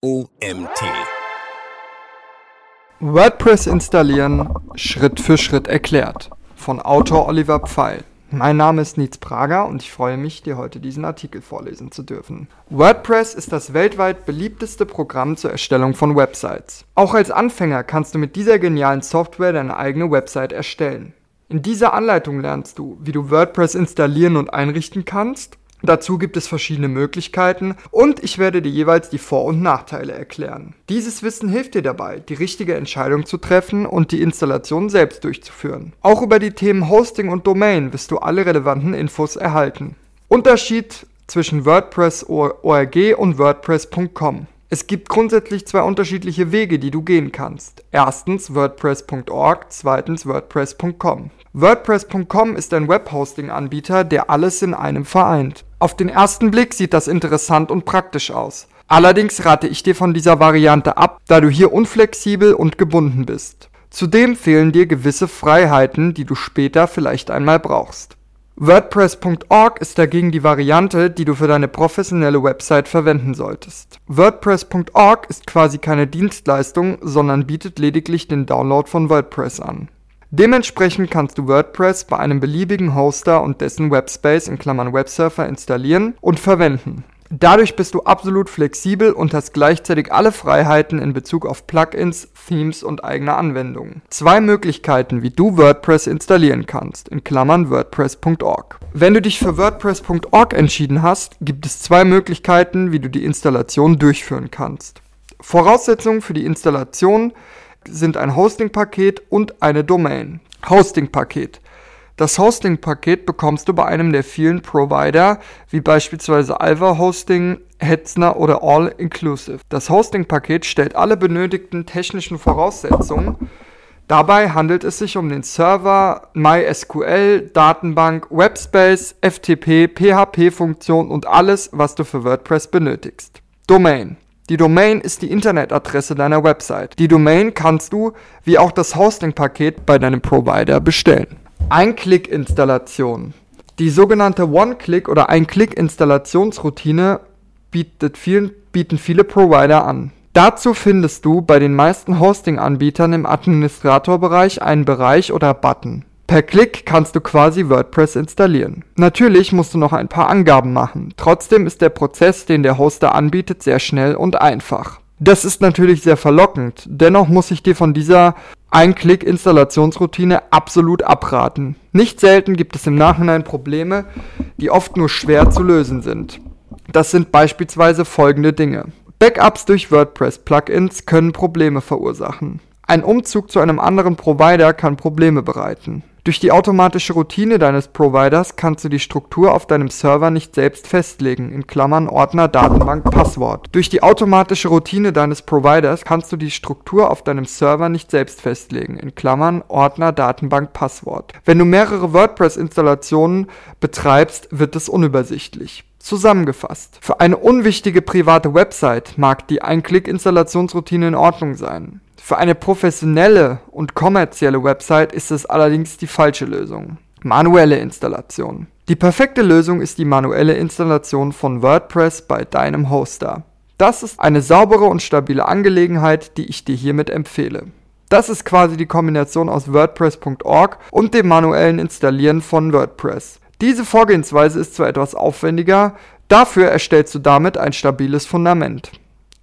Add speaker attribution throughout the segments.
Speaker 1: OMT.
Speaker 2: WordPress installieren, Schritt für Schritt erklärt. Von Autor Oliver Pfeil. Mein Name ist Nietz Prager und ich freue mich, dir heute diesen Artikel vorlesen zu dürfen. WordPress ist das weltweit beliebteste Programm zur Erstellung von Websites. Auch als Anfänger kannst du mit dieser genialen Software deine eigene Website erstellen. In dieser Anleitung lernst du, wie du WordPress installieren und einrichten kannst Dazu gibt es verschiedene Möglichkeiten und ich werde dir jeweils die Vor- und Nachteile erklären. Dieses Wissen hilft dir dabei, die richtige Entscheidung zu treffen und die Installation selbst durchzuführen. Auch über die Themen Hosting und Domain wirst du alle relevanten Infos erhalten. Unterschied zwischen WordPress.org und WordPress.com. Es gibt grundsätzlich zwei unterschiedliche Wege, die du gehen kannst. Erstens WordPress.org, zweitens WordPress.com. WordPress.com ist ein Webhosting-Anbieter, der alles in einem vereint. Auf den ersten Blick sieht das interessant und praktisch aus. Allerdings rate ich dir von dieser Variante ab, da du hier unflexibel und gebunden bist. Zudem fehlen dir gewisse Freiheiten, die du später vielleicht einmal brauchst. WordPress.org ist dagegen die Variante, die du für deine professionelle Website verwenden solltest. WordPress.org ist quasi keine Dienstleistung, sondern bietet lediglich den Download von WordPress an. Dementsprechend kannst du WordPress bei einem beliebigen Hoster und dessen Webspace in Klammern Websurfer installieren und verwenden. Dadurch bist du absolut flexibel und hast gleichzeitig alle Freiheiten in Bezug auf Plugins, Themes und eigene Anwendungen. Zwei Möglichkeiten, wie du WordPress installieren kannst, in Klammern WordPress.org. Wenn du dich für WordPress.org entschieden hast, gibt es zwei Möglichkeiten, wie du die Installation durchführen kannst. Voraussetzungen für die Installation sind ein Hosting-Paket und eine Domain. Hosting-Paket. Das Hosting-Paket bekommst du bei einem der vielen Provider, wie beispielsweise Alva Hosting, Hetzner oder All Inclusive. Das Hosting-Paket stellt alle benötigten technischen Voraussetzungen. Dabei handelt es sich um den Server, MySQL, Datenbank, Webspace, FTP, PHP-Funktion und alles, was du für WordPress benötigst. Domain. Die Domain ist die Internetadresse deiner Website. Die Domain kannst du, wie auch das Hosting-Paket, bei deinem Provider bestellen. Ein-Klick-Installation. Die sogenannte One-Click- oder Ein-Klick-Installationsroutine bietet vielen, bieten viele Provider an. Dazu findest du bei den meisten Hosting-Anbietern im Administratorbereich einen Bereich oder Button. Per Klick kannst du quasi WordPress installieren. Natürlich musst du noch ein paar Angaben machen. Trotzdem ist der Prozess, den der Hoster anbietet, sehr schnell und einfach. Das ist natürlich sehr verlockend. Dennoch muss ich dir von dieser Ein-Klick-Installationsroutine absolut abraten. Nicht selten gibt es im Nachhinein Probleme, die oft nur schwer zu lösen sind. Das sind beispielsweise folgende Dinge. Backups durch WordPress-Plugins können Probleme verursachen. Ein Umzug zu einem anderen Provider kann Probleme bereiten. Durch die automatische Routine deines Providers kannst du die Struktur auf deinem Server nicht selbst festlegen, in Klammern Ordner, Datenbank, Passwort. Durch die automatische Routine deines Providers kannst du die Struktur auf deinem Server nicht selbst festlegen, in Klammern Ordner, Datenbank, Passwort. Wenn du mehrere WordPress-Installationen betreibst, wird es unübersichtlich. Zusammengefasst. Für eine unwichtige private Website mag die Ein-Klick-Installationsroutine in Ordnung sein. Für eine professionelle und kommerzielle Website ist es allerdings die falsche Lösung. Manuelle Installation. Die perfekte Lösung ist die manuelle Installation von WordPress bei deinem Hoster. Das ist eine saubere und stabile Angelegenheit, die ich dir hiermit empfehle. Das ist quasi die Kombination aus WordPress.org und dem manuellen Installieren von WordPress. Diese Vorgehensweise ist zwar etwas aufwendiger, dafür erstellst du damit ein stabiles Fundament.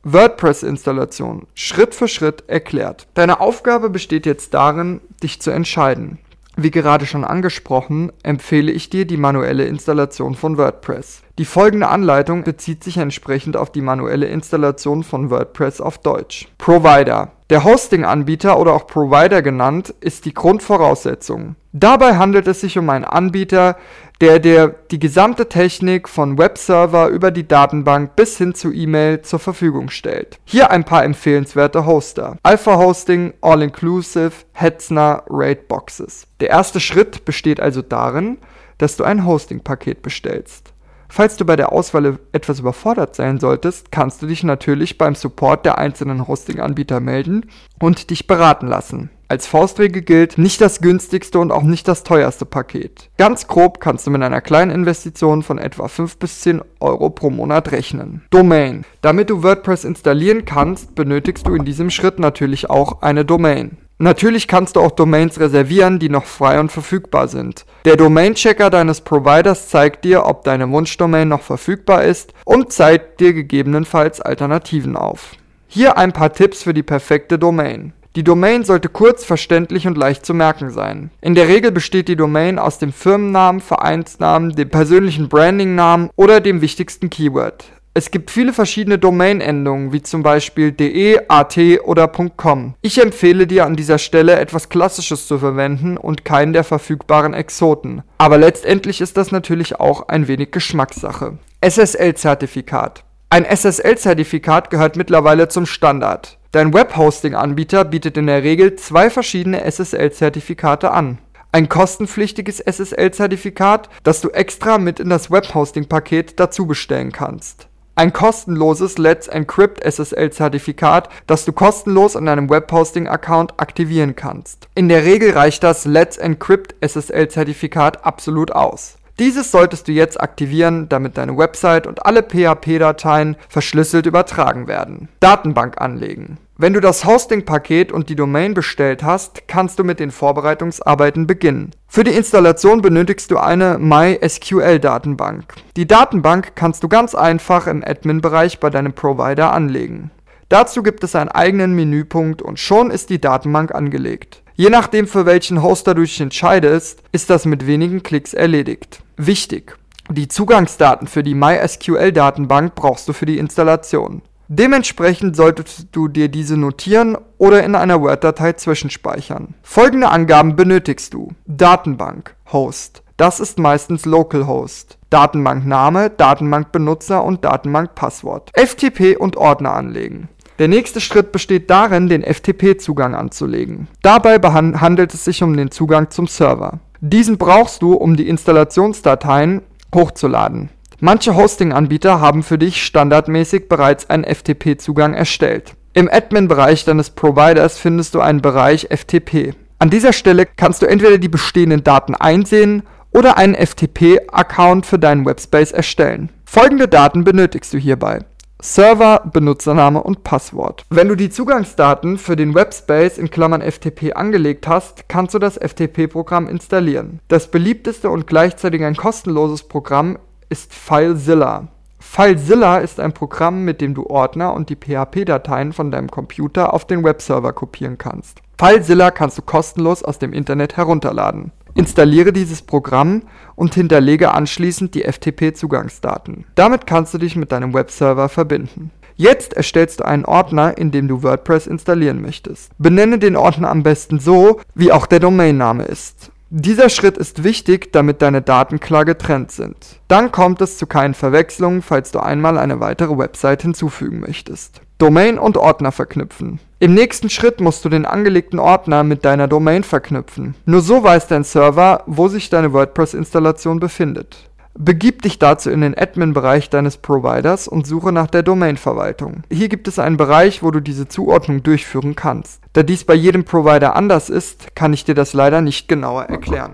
Speaker 2: WordPress-Installation Schritt für Schritt erklärt. Deine Aufgabe besteht jetzt darin, dich zu entscheiden. Wie gerade schon angesprochen, empfehle ich dir die manuelle Installation von WordPress. Die folgende Anleitung bezieht sich entsprechend auf die manuelle Installation von WordPress auf Deutsch. Provider. Der Hosting-Anbieter oder auch Provider genannt ist die Grundvoraussetzung. Dabei handelt es sich um einen Anbieter, der dir die gesamte Technik von Webserver über die Datenbank bis hin zu E-Mail zur Verfügung stellt. Hier ein paar empfehlenswerte Hoster. Alpha Hosting, All Inclusive, Hetzner, Raidboxes. Der erste Schritt besteht also darin, dass du ein Hosting-Paket bestellst. Falls du bei der Auswahl etwas überfordert sein solltest, kannst du dich natürlich beim Support der einzelnen Hosting-Anbieter melden und dich beraten lassen. Als Faustregel gilt, nicht das günstigste und auch nicht das teuerste Paket. Ganz grob kannst du mit einer kleinen Investition von etwa 5 bis 10 Euro pro Monat rechnen. Domain. Damit du WordPress installieren kannst, benötigst du in diesem Schritt natürlich auch eine Domain. Natürlich kannst du auch Domains reservieren, die noch frei und verfügbar sind. Der Domain-Checker deines Providers zeigt dir, ob deine Wunschdomain noch verfügbar ist und zeigt dir gegebenenfalls Alternativen auf. Hier ein paar Tipps für die perfekte Domain. Die Domain sollte kurz, verständlich und leicht zu merken sein. In der Regel besteht die Domain aus dem Firmennamen, Vereinsnamen, dem persönlichen Brandingnamen oder dem wichtigsten Keyword. Es gibt viele verschiedene Domain-Endungen, wie zum Beispiel de, at oder .com. Ich empfehle dir an dieser Stelle etwas Klassisches zu verwenden und keinen der verfügbaren Exoten. Aber letztendlich ist das natürlich auch ein wenig Geschmackssache. SSL-Zertifikat. Ein SSL-Zertifikat gehört mittlerweile zum Standard. Dein Webhosting-Anbieter bietet in der Regel zwei verschiedene SSL-Zertifikate an. Ein kostenpflichtiges SSL-Zertifikat, das du extra mit in das Webhosting-Paket dazu bestellen kannst. Ein kostenloses Let's Encrypt SSL-Zertifikat, das du kostenlos an deinem Webhosting-Account aktivieren kannst. In der Regel reicht das Let's Encrypt SSL-Zertifikat absolut aus. Dieses solltest du jetzt aktivieren, damit deine Website und alle PHP-Dateien verschlüsselt übertragen werden. Datenbank anlegen. Wenn du das Hosting-Paket und die Domain bestellt hast, kannst du mit den Vorbereitungsarbeiten beginnen. Für die Installation benötigst du eine MySQL-Datenbank. Die Datenbank kannst du ganz einfach im Admin-Bereich bei deinem Provider anlegen. Dazu gibt es einen eigenen Menüpunkt und schon ist die Datenbank angelegt. Je nachdem, für welchen Hoster du dich entscheidest, ist das mit wenigen Klicks erledigt. Wichtig! Die Zugangsdaten für die MySQL-Datenbank brauchst du für die Installation. Dementsprechend solltest du dir diese notieren oder in einer Word-Datei zwischenspeichern. Folgende Angaben benötigst du. Datenbank, Host. Das ist meistens Localhost. Datenbankname, Datenbankbenutzer und Datenbankpasswort. FTP und Ordner anlegen. Der nächste Schritt besteht darin, den FTP-Zugang anzulegen. Dabei handelt es sich um den Zugang zum Server. Diesen brauchst du, um die Installationsdateien hochzuladen. Manche Hosting-Anbieter haben für dich standardmäßig bereits einen FTP-Zugang erstellt. Im Admin-Bereich deines Providers findest du einen Bereich FTP. An dieser Stelle kannst du entweder die bestehenden Daten einsehen oder einen FTP-Account für deinen Webspace erstellen. Folgende Daten benötigst du hierbei. Server, Benutzername und Passwort. Wenn du die Zugangsdaten für den Webspace in Klammern FTP angelegt hast, kannst du das FTP-Programm installieren. Das beliebteste und gleichzeitig ein kostenloses Programm ist FileZilla. FileZilla ist ein Programm, mit dem du Ordner und die PHP-Dateien von deinem Computer auf den Webserver kopieren kannst. FileZilla kannst du kostenlos aus dem Internet herunterladen. Installiere dieses Programm und hinterlege anschließend die FTP-Zugangsdaten. Damit kannst du dich mit deinem Webserver verbinden. Jetzt erstellst du einen Ordner, in dem du WordPress installieren möchtest. Benenne den Ordner am besten so, wie auch der Domainname ist. Dieser Schritt ist wichtig, damit deine Daten klar getrennt sind. Dann kommt es zu keinen Verwechslungen, falls du einmal eine weitere Website hinzufügen möchtest. Domain und Ordner verknüpfen. Im nächsten Schritt musst du den angelegten Ordner mit deiner Domain verknüpfen. Nur so weiß dein Server, wo sich deine WordPress-Installation befindet. Begib dich dazu in den Admin-Bereich deines Providers und suche nach der Domain-Verwaltung. Hier gibt es einen Bereich, wo du diese Zuordnung durchführen kannst. Da dies bei jedem Provider anders ist, kann ich dir das leider nicht genauer erklären.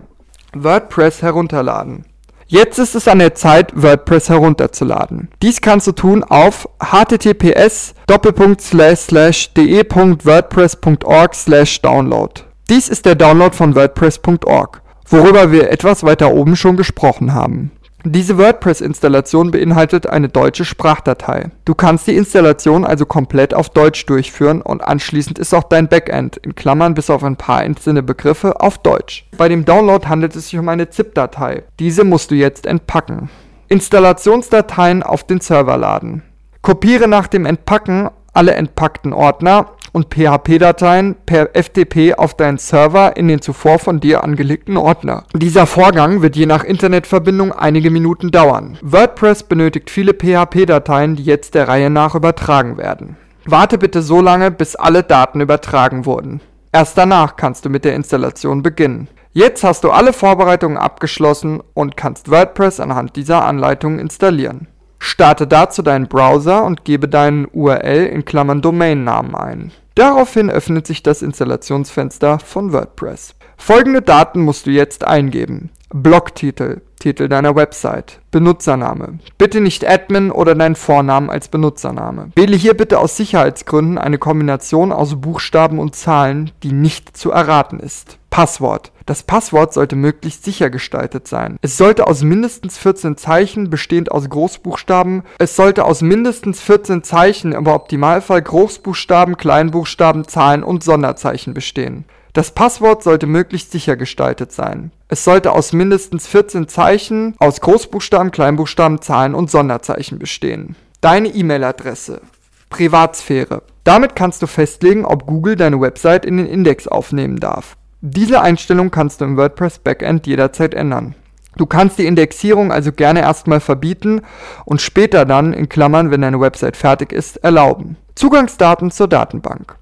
Speaker 2: WordPress herunterladen. Jetzt ist es an der Zeit, WordPress herunterzuladen. Dies kannst du tun auf https de.wordpress.org download. Dies ist der Download von WordPress.org, worüber wir etwas weiter oben schon gesprochen haben. Diese WordPress-Installation beinhaltet eine deutsche Sprachdatei. Du kannst die Installation also komplett auf Deutsch durchführen und anschließend ist auch dein Backend in Klammern bis auf ein paar einzelne Begriffe auf Deutsch. Bei dem Download handelt es sich um eine ZIP-Datei. Diese musst du jetzt entpacken. Installationsdateien auf den Server laden. Kopiere nach dem Entpacken alle entpackten Ordner und PHP-Dateien per FTP auf deinen Server in den zuvor von dir angelegten Ordner. Dieser Vorgang wird je nach Internetverbindung einige Minuten dauern. WordPress benötigt viele PHP-Dateien, die jetzt der Reihe nach übertragen werden. Warte bitte so lange, bis alle Daten übertragen wurden. Erst danach kannst du mit der Installation beginnen. Jetzt hast du alle Vorbereitungen abgeschlossen und kannst WordPress anhand dieser Anleitung installieren. Starte dazu deinen Browser und gebe deinen URL in Klammern Domainnamen ein. Daraufhin öffnet sich das Installationsfenster von WordPress. Folgende Daten musst du jetzt eingeben. Blogtitel, Titel deiner Website, Benutzername. Bitte nicht Admin oder deinen Vornamen als Benutzername. Wähle hier bitte aus Sicherheitsgründen eine Kombination aus Buchstaben und Zahlen, die nicht zu erraten ist. Passwort. Das Passwort sollte möglichst sicher gestaltet sein. Es sollte aus mindestens 14 Zeichen, bestehend aus Großbuchstaben, es sollte aus mindestens 14 Zeichen, im Optimalfall Großbuchstaben, Kleinbuchstaben, Zahlen und Sonderzeichen bestehen. Das Passwort sollte möglichst sicher gestaltet sein. Es sollte aus mindestens 14 Zeichen aus Großbuchstaben, Kleinbuchstaben, Zahlen und Sonderzeichen bestehen. Deine E-Mail-Adresse. Privatsphäre. Damit kannst du festlegen, ob Google deine Website in den Index aufnehmen darf. Diese Einstellung kannst du im WordPress Backend jederzeit ändern. Du kannst die Indexierung also gerne erstmal verbieten und später dann, in Klammern, wenn deine Website fertig ist, erlauben. Zugangsdaten zur Datenbank.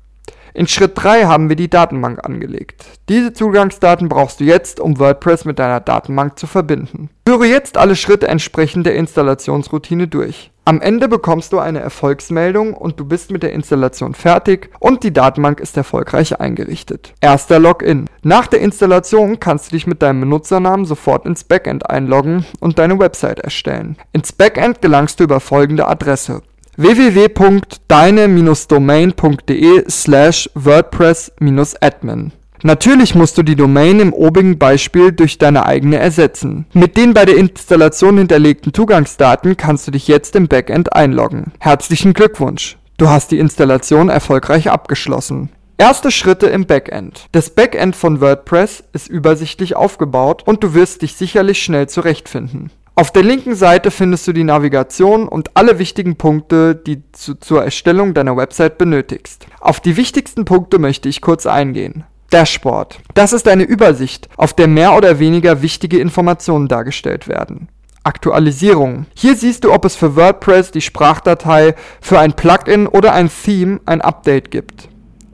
Speaker 2: In Schritt 3 haben wir die Datenbank angelegt. Diese Zugangsdaten brauchst du jetzt, um WordPress mit deiner Datenbank zu verbinden. Führe jetzt alle Schritte entsprechend der Installationsroutine durch. Am Ende bekommst du eine Erfolgsmeldung und du bist mit der Installation fertig und die Datenbank ist erfolgreich eingerichtet. Erster Login. Nach der Installation kannst du dich mit deinem Benutzernamen sofort ins Backend einloggen und deine Website erstellen. Ins Backend gelangst du über folgende Adresse www.deine-domain.de slash WordPress-admin Natürlich musst du die Domain im obigen Beispiel durch deine eigene ersetzen. Mit den bei der Installation hinterlegten Zugangsdaten kannst du dich jetzt im Backend einloggen. Herzlichen Glückwunsch! Du hast die Installation erfolgreich abgeschlossen. Erste Schritte im Backend. Das Backend von WordPress ist übersichtlich aufgebaut und du wirst dich sicherlich schnell zurechtfinden. Auf der linken Seite findest du die Navigation und alle wichtigen Punkte, die du zur Erstellung deiner Website benötigst. Auf die wichtigsten Punkte möchte ich kurz eingehen. Dashboard. Das ist eine Übersicht, auf der mehr oder weniger wichtige Informationen dargestellt werden. Aktualisierung. Hier siehst du, ob es für WordPress die Sprachdatei für ein Plugin oder ein Theme ein Update gibt.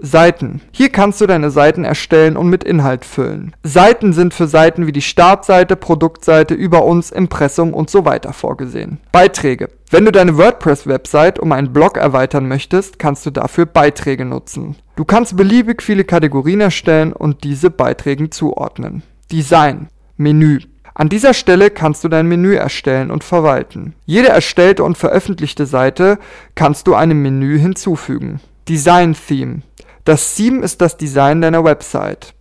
Speaker 2: Seiten. Hier kannst du deine Seiten erstellen und mit Inhalt füllen. Seiten sind für Seiten wie die Startseite, Produktseite, über uns, Impressum und so weiter vorgesehen. Beiträge. Wenn du deine WordPress-Website um einen Blog erweitern möchtest, kannst du dafür Beiträge nutzen. Du kannst beliebig viele Kategorien erstellen und diese Beiträgen zuordnen. Design. Menü. An dieser Stelle kannst du dein Menü erstellen und verwalten. Jede erstellte und veröffentlichte Seite kannst du einem Menü hinzufügen. Design Theme. Das Theme ist das Design deiner Website.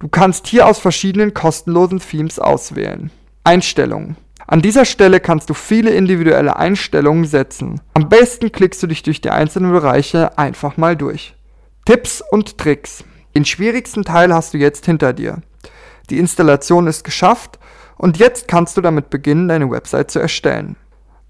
Speaker 2: Du kannst hier aus verschiedenen kostenlosen Themes auswählen. Einstellungen. An dieser Stelle kannst du viele individuelle Einstellungen setzen. Am besten klickst du dich durch die einzelnen Bereiche einfach mal durch. Tipps und Tricks. Den schwierigsten Teil hast du jetzt hinter dir. Die Installation ist geschafft und jetzt kannst du damit beginnen, deine Website zu erstellen.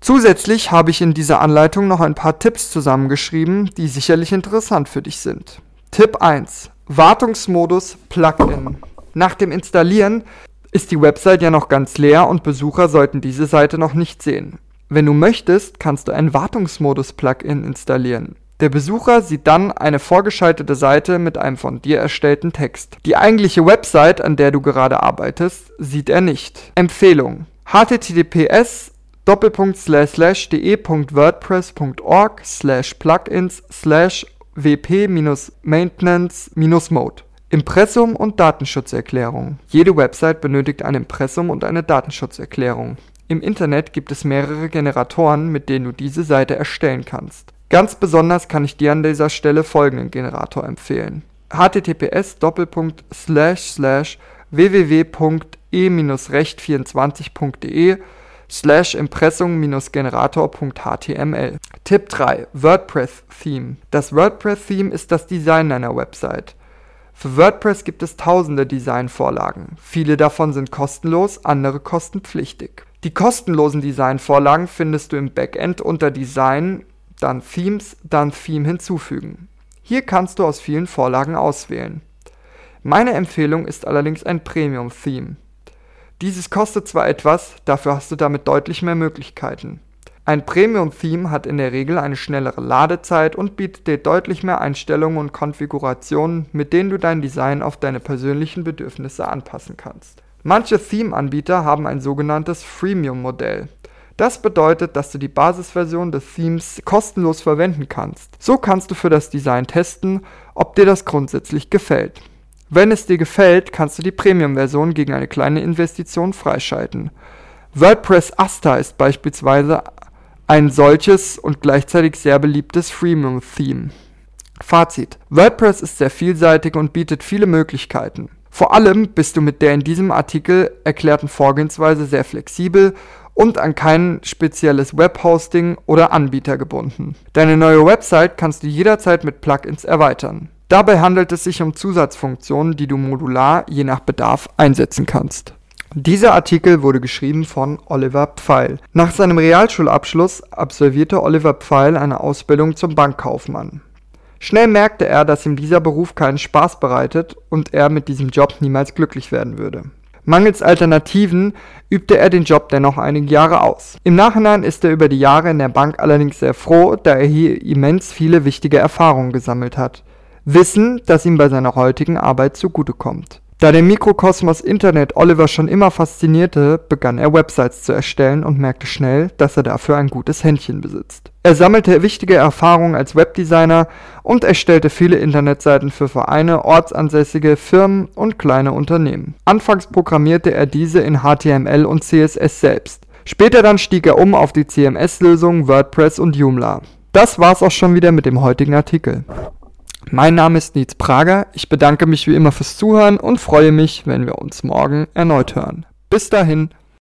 Speaker 2: Zusätzlich habe ich in dieser Anleitung noch ein paar Tipps zusammengeschrieben, die sicherlich interessant für dich sind. Tipp 1. Wartungsmodus Plugin. Nach dem Installieren ist die Website ja noch ganz leer und Besucher sollten diese Seite noch nicht sehen. Wenn du möchtest, kannst du ein Wartungsmodus-Plugin installieren. Der Besucher sieht dann eine vorgeschaltete Seite mit einem von dir erstellten Text. Die eigentliche Website, an der du gerade arbeitest, sieht er nicht. Empfehlung https de.wordpress.org slash plugins slash wp-maintenance-mode. Impressum und Datenschutzerklärung. Jede Website benötigt ein Impressum und eine Datenschutzerklärung. Im Internet gibt es mehrere Generatoren, mit denen du diese Seite erstellen kannst. Ganz besonders kann ich dir an dieser Stelle folgenden Generator empfehlen: https www.e-recht24.de slash Impressum-Generator.html. Tipp 3. WordPress Theme. Das WordPress Theme ist das Design deiner Website. Für WordPress gibt es tausende Designvorlagen. Viele davon sind kostenlos, andere kostenpflichtig. Die kostenlosen Designvorlagen findest du im Backend unter Design, dann Themes, dann Theme hinzufügen. Hier kannst du aus vielen Vorlagen auswählen. Meine Empfehlung ist allerdings ein Premium-Theme. Dieses kostet zwar etwas, dafür hast du damit deutlich mehr Möglichkeiten. Ein Premium-Theme hat in der Regel eine schnellere Ladezeit und bietet dir deutlich mehr Einstellungen und Konfigurationen, mit denen du dein Design auf deine persönlichen Bedürfnisse anpassen kannst. Manche Theme-Anbieter haben ein sogenanntes Freemium-Modell. Das bedeutet, dass du die Basisversion des Themes kostenlos verwenden kannst. So kannst du für das Design testen, ob dir das grundsätzlich gefällt. Wenn es dir gefällt, kannst du die Premium-Version gegen eine kleine Investition freischalten. WordPress Asta ist beispielsweise ein solches und gleichzeitig sehr beliebtes Freemium-Theme. Fazit: WordPress ist sehr vielseitig und bietet viele Möglichkeiten. Vor allem bist du mit der in diesem Artikel erklärten Vorgehensweise sehr flexibel und an kein spezielles Webhosting oder Anbieter gebunden. Deine neue Website kannst du jederzeit mit Plugins erweitern. Dabei handelt es sich um Zusatzfunktionen, die du modular je nach Bedarf einsetzen kannst. Dieser Artikel wurde geschrieben von Oliver Pfeil. Nach seinem Realschulabschluss absolvierte Oliver Pfeil eine Ausbildung zum Bankkaufmann. Schnell merkte er, dass ihm dieser Beruf keinen Spaß bereitet und er mit diesem Job niemals glücklich werden würde. Mangels Alternativen übte er den Job dennoch einige Jahre aus. Im Nachhinein ist er über die Jahre in der Bank allerdings sehr froh, da er hier immens viele wichtige Erfahrungen gesammelt hat. Wissen, das ihm bei seiner heutigen Arbeit zugutekommt. Da der Mikrokosmos Internet Oliver schon immer faszinierte, begann er Websites zu erstellen und merkte schnell, dass er dafür ein gutes Händchen besitzt. Er sammelte wichtige Erfahrungen als Webdesigner und erstellte viele Internetseiten für Vereine, ortsansässige Firmen und kleine Unternehmen. Anfangs programmierte er diese in HTML und CSS selbst. Später dann stieg er um auf die CMS-Lösungen WordPress und Joomla. Das war's auch schon wieder mit dem heutigen Artikel. Mein Name ist Nils Prager. Ich bedanke mich wie immer fürs Zuhören und freue mich, wenn wir uns morgen erneut hören. Bis dahin.